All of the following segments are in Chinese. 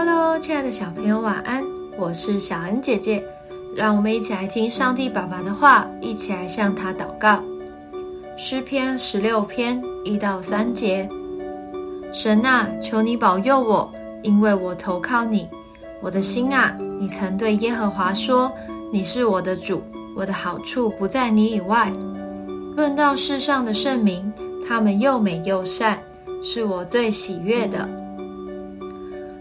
Hello，亲爱的小朋友，晚安！我是小恩姐姐，让我们一起来听上帝爸爸的话，一起来向他祷告。诗篇十六篇一到三节：神啊，求你保佑我，因为我投靠你。我的心啊，你曾对耶和华说：“你是我的主，我的好处不在你以外。”论到世上的圣名，他们又美又善，是我最喜悦的。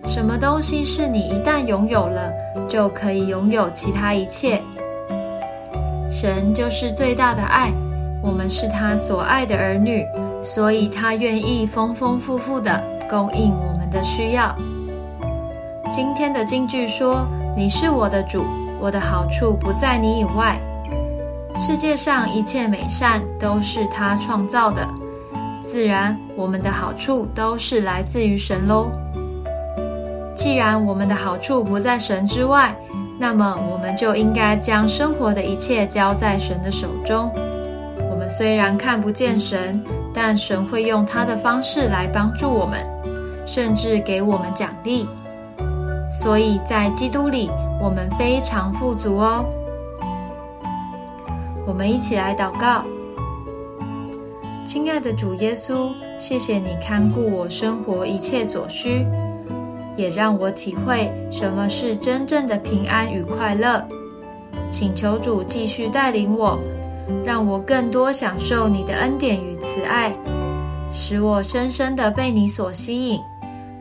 什么东西是你一旦拥有了，就可以拥有其他一切？神就是最大的爱，我们是他所爱的儿女，所以他愿意丰丰富富的供应我们的需要。今天的金句说：“你是我的主，我的好处不在你以外。”世界上一切美善都是他创造的，自然我们的好处都是来自于神喽。既然我们的好处不在神之外，那么我们就应该将生活的一切交在神的手中。我们虽然看不见神，但神会用他的方式来帮助我们，甚至给我们奖励。所以在基督里，我们非常富足哦。我们一起来祷告：亲爱的主耶稣，谢谢你看顾我生活一切所需。也让我体会什么是真正的平安与快乐。请求主继续带领我，让我更多享受你的恩典与慈爱，使我深深的被你所吸引。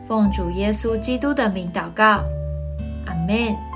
奉主耶稣基督的名祷告，阿门。